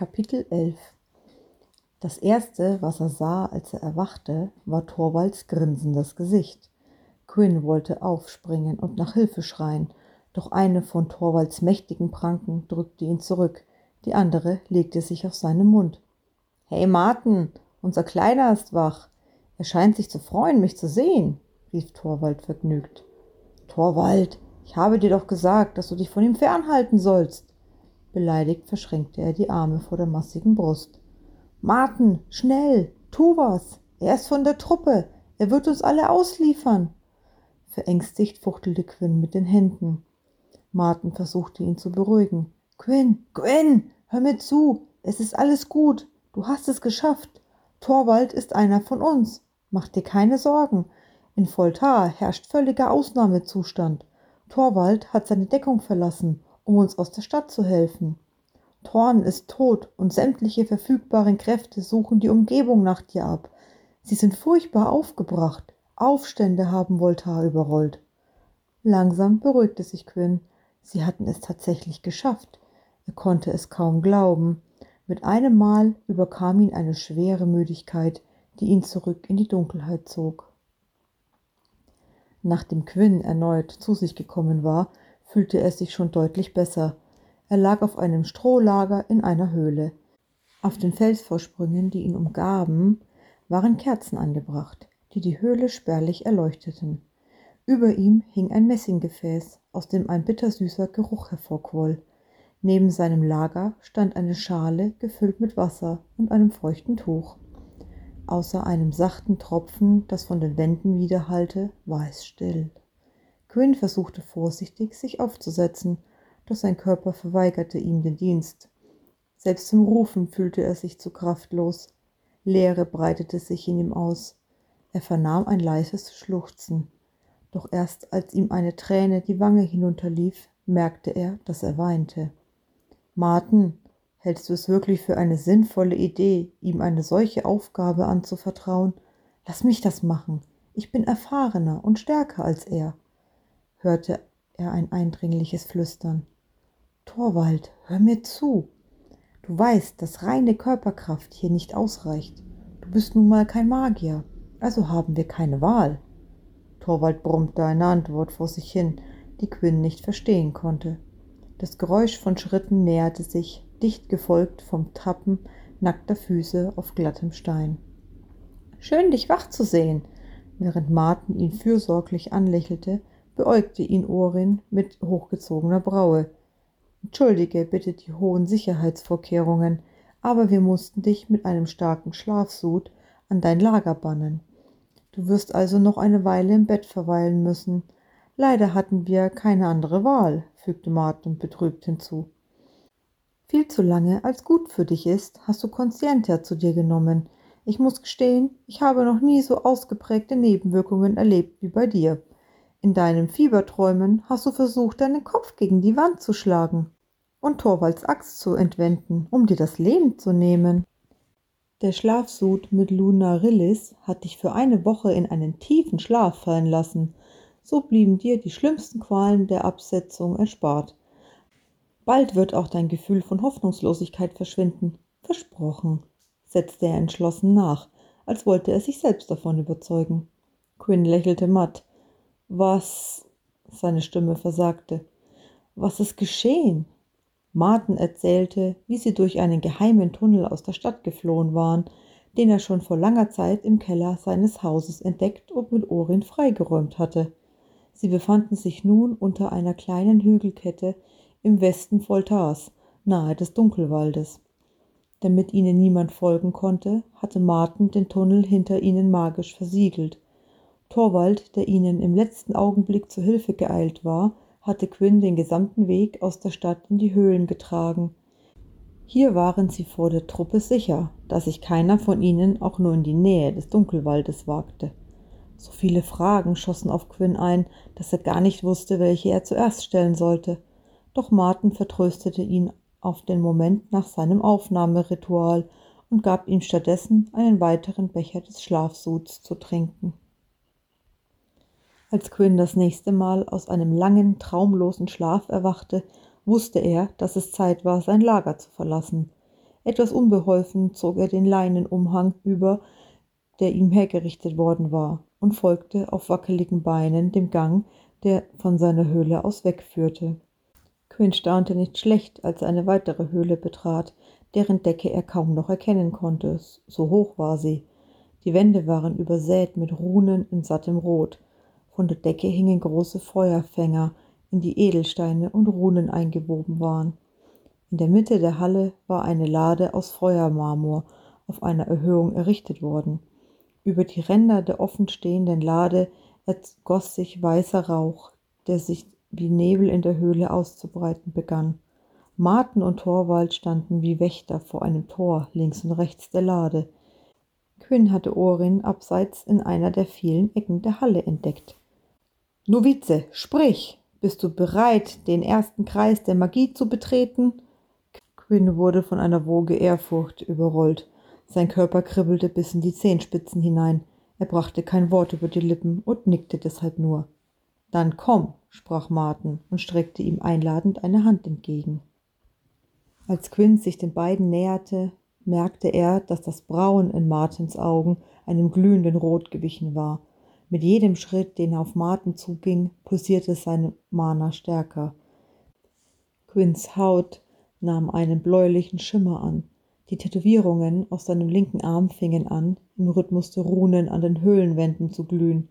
Kapitel 11 Das erste, was er sah, als er erwachte, war Torvalds grinsendes Gesicht. Quinn wollte aufspringen und nach Hilfe schreien, doch eine von Torvalds mächtigen Pranken drückte ihn zurück, die andere legte sich auf seinen Mund. Hey Martin, unser Kleiner ist wach. Er scheint sich zu freuen, mich zu sehen, rief Torvald vergnügt. Torvald, ich habe dir doch gesagt, dass du dich von ihm fernhalten sollst. Beleidigt verschränkte er die Arme vor der massigen Brust. Martin, schnell, tu was. Er ist von der Truppe. Er wird uns alle ausliefern. Verängstigt fuchtelte Quinn mit den Händen. Martin versuchte ihn zu beruhigen. Quinn, Quinn, hör mir zu. Es ist alles gut. Du hast es geschafft. Torwald ist einer von uns. Mach dir keine Sorgen. In Voltar herrscht völliger Ausnahmezustand. Torwald hat seine Deckung verlassen um uns aus der Stadt zu helfen. Thorn ist tot und sämtliche verfügbaren Kräfte suchen die Umgebung nach dir ab. Sie sind furchtbar aufgebracht. Aufstände haben Voltar überrollt. Langsam beruhigte sich Quinn. Sie hatten es tatsächlich geschafft. Er konnte es kaum glauben. Mit einem Mal überkam ihn eine schwere Müdigkeit, die ihn zurück in die Dunkelheit zog. Nachdem Quinn erneut zu sich gekommen war, fühlte er sich schon deutlich besser. Er lag auf einem Strohlager in einer Höhle. Auf den Felsvorsprüngen, die ihn umgaben, waren Kerzen angebracht, die die Höhle spärlich erleuchteten. Über ihm hing ein Messinggefäß, aus dem ein bittersüßer Geruch hervorquoll. Neben seinem Lager stand eine Schale gefüllt mit Wasser und einem feuchten Tuch. Außer einem sachten Tropfen, das von den Wänden widerhallte, war es still. Quinn versuchte vorsichtig, sich aufzusetzen, doch sein Körper verweigerte ihm den Dienst. Selbst zum Rufen fühlte er sich zu kraftlos. Leere breitete sich in ihm aus. Er vernahm ein leises Schluchzen. Doch erst als ihm eine Träne die Wange hinunterlief, merkte er, dass er weinte. Martin, hältst du es wirklich für eine sinnvolle Idee, ihm eine solche Aufgabe anzuvertrauen? Lass mich das machen. Ich bin erfahrener und stärker als er hörte er ein eindringliches Flüstern. Torwald, hör mir zu. Du weißt, dass reine Körperkraft hier nicht ausreicht. Du bist nun mal kein Magier, also haben wir keine Wahl. Torwald brummte eine Antwort vor sich hin, die Quinn nicht verstehen konnte. Das Geräusch von Schritten näherte sich, dicht gefolgt vom Tappen nackter Füße auf glattem Stein. Schön, dich wach zu sehen. Während Martin ihn fürsorglich anlächelte, beäugte ihn Orin mit hochgezogener Braue. Entschuldige bitte die hohen Sicherheitsvorkehrungen, aber wir mussten dich mit einem starken Schlafsud an dein Lager bannen. Du wirst also noch eine Weile im Bett verweilen müssen. Leider hatten wir keine andere Wahl, fügte Martin betrübt hinzu. Viel zu lange als gut für dich ist, hast du Conscientia zu dir genommen. Ich muss gestehen, ich habe noch nie so ausgeprägte Nebenwirkungen erlebt wie bei dir. In deinen Fieberträumen hast du versucht, deinen Kopf gegen die Wand zu schlagen und Torvalds Axt zu entwenden, um dir das Leben zu nehmen. Der Schlafsud mit Lunarillis hat dich für eine Woche in einen tiefen Schlaf fallen lassen. So blieben dir die schlimmsten Qualen der Absetzung erspart. Bald wird auch dein Gefühl von Hoffnungslosigkeit verschwinden. Versprochen, setzte er entschlossen nach, als wollte er sich selbst davon überzeugen. Quinn lächelte matt. Was, seine Stimme versagte, was ist geschehen? Martin erzählte, wie sie durch einen geheimen Tunnel aus der Stadt geflohen waren, den er schon vor langer Zeit im Keller seines Hauses entdeckt und mit Orin freigeräumt hatte. Sie befanden sich nun unter einer kleinen Hügelkette im Westen Voltars, nahe des Dunkelwaldes. Damit ihnen niemand folgen konnte, hatte Martin den Tunnel hinter ihnen magisch versiegelt. Torvald, der ihnen im letzten Augenblick zu Hilfe geeilt war, hatte Quinn den gesamten Weg aus der Stadt in die Höhlen getragen. Hier waren sie vor der Truppe sicher, da sich keiner von ihnen auch nur in die Nähe des Dunkelwaldes wagte. So viele Fragen schossen auf Quinn ein, dass er gar nicht wusste, welche er zuerst stellen sollte. Doch Martin vertröstete ihn auf den Moment nach seinem Aufnahmeritual und gab ihm stattdessen einen weiteren Becher des Schlafsuds zu trinken. Als Quinn das nächste Mal aus einem langen, traumlosen Schlaf erwachte, wusste er, dass es Zeit war, sein Lager zu verlassen. Etwas unbeholfen zog er den Leinenumhang über, der ihm hergerichtet worden war, und folgte auf wackeligen Beinen dem Gang, der von seiner Höhle aus wegführte. Quinn staunte nicht schlecht, als er eine weitere Höhle betrat, deren Decke er kaum noch erkennen konnte, so hoch war sie. Die Wände waren übersät mit Runen in sattem Rot. Von der Decke hingen große Feuerfänger, in die Edelsteine und Runen eingewoben waren. In der Mitte der Halle war eine Lade aus Feuermarmor auf einer Erhöhung errichtet worden. Über die Ränder der offenstehenden Lade ergoss sich weißer Rauch, der sich wie Nebel in der Höhle auszubreiten begann. Marten und Torwald standen wie Wächter vor einem Tor links und rechts der Lade. Quinn hatte Orin abseits in einer der vielen Ecken der Halle entdeckt. Novize, sprich! Bist du bereit, den ersten Kreis der Magie zu betreten? Quinn wurde von einer Woge Ehrfurcht überrollt. Sein Körper kribbelte bis in die Zehenspitzen hinein. Er brachte kein Wort über die Lippen und nickte deshalb nur. Dann komm, sprach Martin und streckte ihm einladend eine Hand entgegen. Als Quinn sich den beiden näherte, merkte er, dass das Brauen in Martins Augen einem glühenden Rot gewichen war. Mit jedem Schritt, den er auf Martin zuging, pulsierte seine Mana stärker. Quinns Haut nahm einen bläulichen Schimmer an. Die Tätowierungen auf seinem linken Arm fingen an, im Rhythmus der Runen an den Höhlenwänden zu glühen.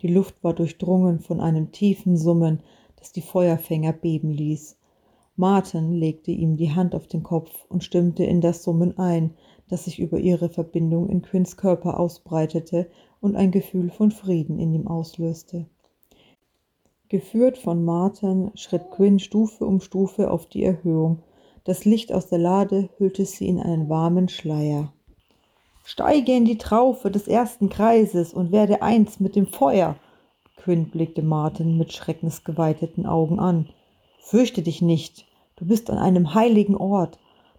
Die Luft war durchdrungen von einem tiefen Summen, das die Feuerfänger beben ließ. Martin legte ihm die Hand auf den Kopf und stimmte in das Summen ein, das sich über ihre Verbindung in Quinns Körper ausbreitete und ein Gefühl von Frieden in ihm auslöste. Geführt von Martin schritt Quinn Stufe um Stufe auf die Erhöhung. Das Licht aus der Lade hüllte sie in einen warmen Schleier. Steige in die Traufe des ersten Kreises und werde eins mit dem Feuer. Quinn blickte Martin mit schreckensgeweiteten Augen an. Fürchte dich nicht, du bist an einem heiligen Ort.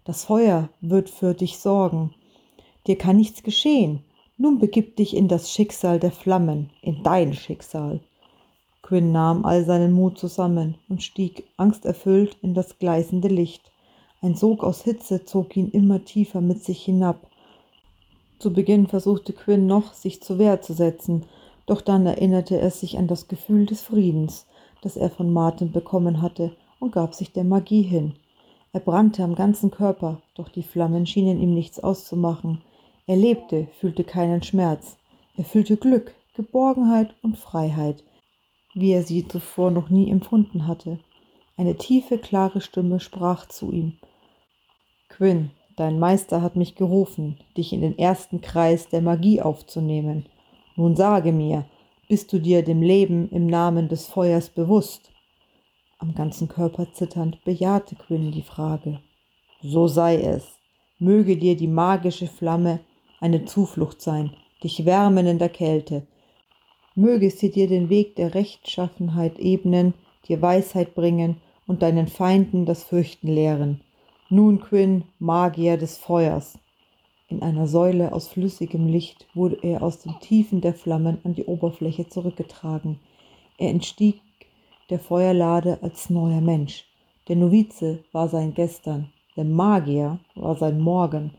Das Feuer wird für dich sorgen. Dir kann nichts geschehen. Nun begib dich in das Schicksal der Flammen, in dein Schicksal. Quinn nahm all seinen Mut zusammen und stieg angsterfüllt in das gleißende Licht. Ein Sog aus Hitze zog ihn immer tiefer mit sich hinab. Zu Beginn versuchte Quinn noch, sich zur Wehr zu setzen, doch dann erinnerte er sich an das Gefühl des Friedens, das er von Martin bekommen hatte, und gab sich der Magie hin. Er brannte am ganzen Körper, doch die Flammen schienen ihm nichts auszumachen. Er lebte, fühlte keinen Schmerz. Er fühlte Glück, Geborgenheit und Freiheit, wie er sie zuvor noch nie empfunden hatte. Eine tiefe, klare Stimme sprach zu ihm. Quinn, Dein Meister hat mich gerufen, dich in den ersten Kreis der Magie aufzunehmen. Nun sage mir, bist du dir dem Leben im Namen des Feuers bewusst? Am ganzen Körper zitternd bejahte Quinn die Frage. So sei es. Möge dir die magische Flamme eine Zuflucht sein, dich wärmen in der Kälte. Möge sie dir den Weg der Rechtschaffenheit ebnen, dir Weisheit bringen und deinen Feinden das Fürchten lehren. Nun Quinn, Magier des Feuers. In einer Säule aus flüssigem Licht wurde er aus den Tiefen der Flammen an die Oberfläche zurückgetragen. Er entstieg der Feuerlade als neuer Mensch. Der Novize war sein Gestern, der Magier war sein Morgen.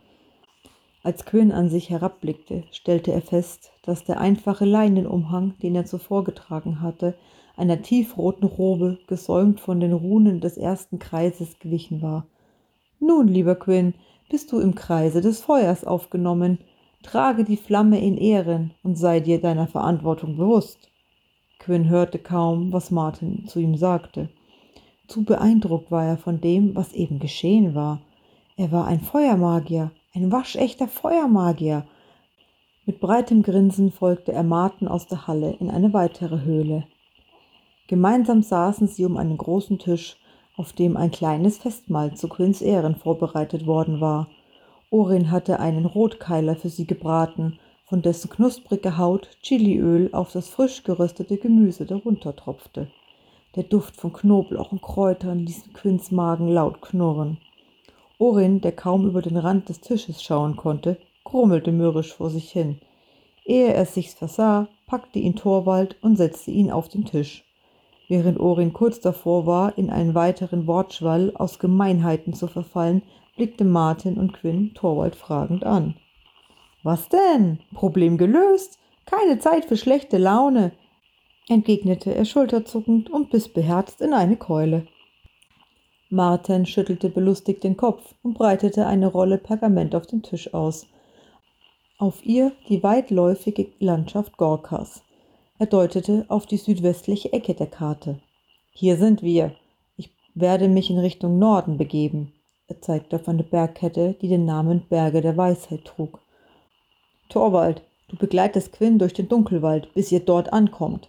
Als Quinn an sich herabblickte, stellte er fest, dass der einfache Leinenumhang, den er zuvor getragen hatte, einer tiefroten Robe, gesäumt von den Runen des ersten Kreises, gewichen war. Nun, lieber Quinn, bist du im Kreise des Feuers aufgenommen. Trage die Flamme in Ehren und sei dir deiner Verantwortung bewusst. Quinn hörte kaum, was Martin zu ihm sagte. Zu beeindruckt war er von dem, was eben geschehen war. Er war ein Feuermagier, ein waschechter Feuermagier. Mit breitem Grinsen folgte er Martin aus der Halle in eine weitere Höhle. Gemeinsam saßen sie um einen großen Tisch auf dem ein kleines Festmahl zu Quinns Ehren vorbereitet worden war. Orin hatte einen Rotkeiler für sie gebraten, von dessen knusprige Haut Chiliöl auf das frisch geröstete Gemüse darunter tropfte. Der Duft von Knoblauch und Kräutern ließ Quinns Magen laut knurren. Orin, der kaum über den Rand des Tisches schauen konnte, grummelte mürrisch vor sich hin. Ehe er sich's versah, packte ihn Torwald und setzte ihn auf den Tisch. Während Orin kurz davor war, in einen weiteren Wortschwall aus Gemeinheiten zu verfallen, blickte Martin und Quinn Torwald fragend an. Was denn? Problem gelöst? Keine Zeit für schlechte Laune, entgegnete er schulterzuckend und biss beherzt in eine Keule. Martin schüttelte belustigt den Kopf und breitete eine Rolle Pergament auf den Tisch aus. Auf ihr die weitläufige Landschaft Gorkas. Er deutete auf die südwestliche Ecke der Karte. Hier sind wir. Ich werde mich in Richtung Norden begeben. Er zeigte auf eine Bergkette, die den Namen Berge der Weisheit trug. Torwald, du begleitest Quinn durch den Dunkelwald, bis ihr dort ankommt.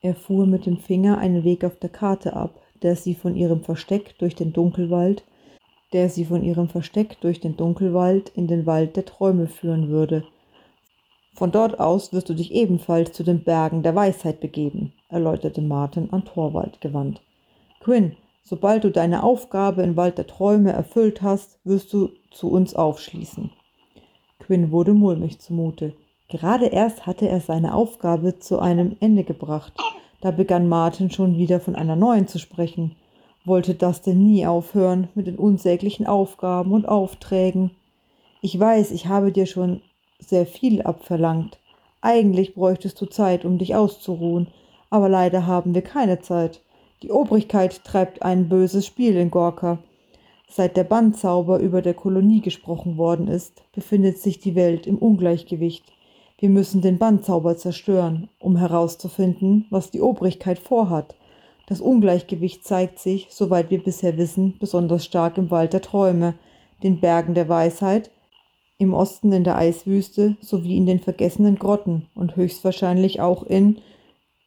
Er fuhr mit dem Finger einen Weg auf der Karte ab, der sie von ihrem Versteck durch den Dunkelwald, der sie von ihrem Versteck durch den Dunkelwald in den Wald der Träume führen würde. Von dort aus wirst du dich ebenfalls zu den Bergen der Weisheit begeben, erläuterte Martin an Torwald gewandt. Quinn, sobald du deine Aufgabe im Wald der Träume erfüllt hast, wirst du zu uns aufschließen. Quinn wurde mulmig zumute. Gerade erst hatte er seine Aufgabe zu einem Ende gebracht. Da begann Martin schon wieder von einer neuen zu sprechen. Wollte das denn nie aufhören mit den unsäglichen Aufgaben und Aufträgen? Ich weiß, ich habe dir schon sehr viel abverlangt. Eigentlich bräuchtest du Zeit, um dich auszuruhen, aber leider haben wir keine Zeit. Die Obrigkeit treibt ein böses Spiel in Gorka. Seit der Bandzauber über der Kolonie gesprochen worden ist, befindet sich die Welt im Ungleichgewicht. Wir müssen den Bandzauber zerstören, um herauszufinden, was die Obrigkeit vorhat. Das Ungleichgewicht zeigt sich, soweit wir bisher wissen, besonders stark im Wald der Träume, den Bergen der Weisheit, im Osten in der Eiswüste sowie in den vergessenen Grotten und höchstwahrscheinlich auch in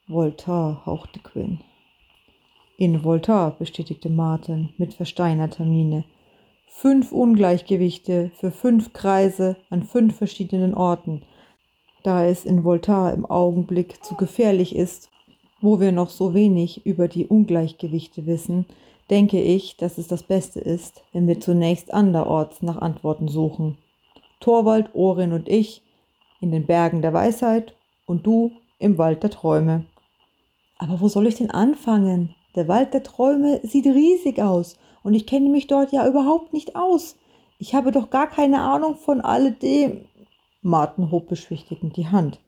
Voltaire, hauchte Quinn. In Voltaire, bestätigte Martin mit versteinerter Miene. Fünf Ungleichgewichte für fünf Kreise an fünf verschiedenen Orten – da es in Voltaire im Augenblick zu gefährlich ist, wo wir noch so wenig über die Ungleichgewichte wissen, denke ich, dass es das Beste ist, wenn wir zunächst anderorts nach Antworten suchen. Torwald, Orin und ich in den Bergen der Weisheit und du im Wald der Träume. Aber wo soll ich denn anfangen? Der Wald der Träume sieht riesig aus und ich kenne mich dort ja überhaupt nicht aus. Ich habe doch gar keine Ahnung von alledem. Martin hob beschwichtigend die Hand.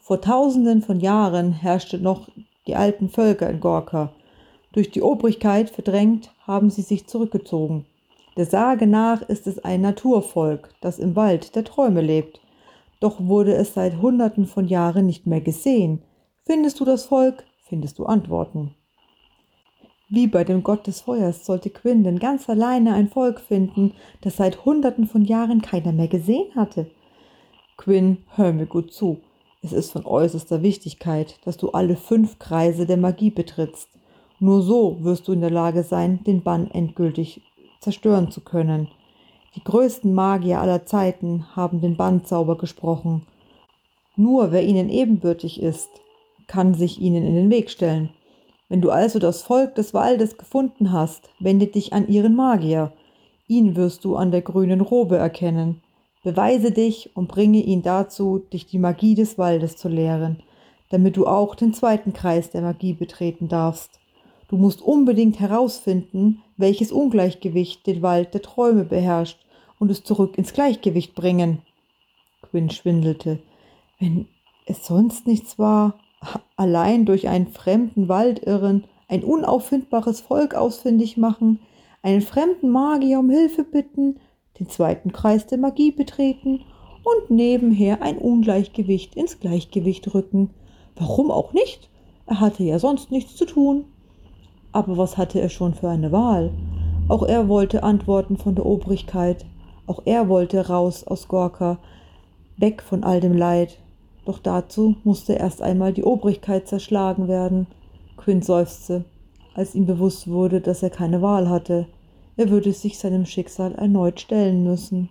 Vor tausenden von Jahren herrschte noch die alten Völker in Gorka. Durch die Obrigkeit verdrängt haben sie sich zurückgezogen. Der Sage nach ist es ein Naturvolk, das im Wald der Träume lebt. Doch wurde es seit Hunderten von Jahren nicht mehr gesehen. Findest du das Volk, findest du Antworten. Wie bei dem Gott des Feuers sollte Quinn denn ganz alleine ein Volk finden, das seit Hunderten von Jahren keiner mehr gesehen hatte. Quinn, hör mir gut zu. Es ist von äußerster Wichtigkeit, dass du alle fünf Kreise der Magie betrittst. Nur so wirst du in der Lage sein, den Bann endgültig zerstören zu können. Die größten Magier aller Zeiten haben den Bannzauber gesprochen. Nur wer ihnen ebenbürtig ist, kann sich ihnen in den Weg stellen. Wenn du also das Volk des Waldes gefunden hast, wende dich an ihren Magier. Ihn wirst du an der grünen Robe erkennen. Beweise dich und bringe ihn dazu, dich die Magie des Waldes zu lehren, damit du auch den zweiten Kreis der Magie betreten darfst. Du musst unbedingt herausfinden, welches Ungleichgewicht den Wald der Träume beherrscht und es zurück ins Gleichgewicht bringen. Quinn schwindelte. Wenn es sonst nichts war, allein durch einen fremden Wald irren, ein unauffindbares Volk ausfindig machen, einen fremden Magier um Hilfe bitten, den zweiten Kreis der Magie betreten und nebenher ein Ungleichgewicht ins Gleichgewicht rücken. Warum auch nicht? Er hatte ja sonst nichts zu tun. Aber was hatte er schon für eine Wahl? Auch er wollte Antworten von der Obrigkeit. Auch er wollte raus aus Gorka, weg von all dem Leid. Doch dazu musste erst einmal die Obrigkeit zerschlagen werden. Quinn seufzte, als ihm bewusst wurde, dass er keine Wahl hatte. Er würde sich seinem Schicksal erneut stellen müssen.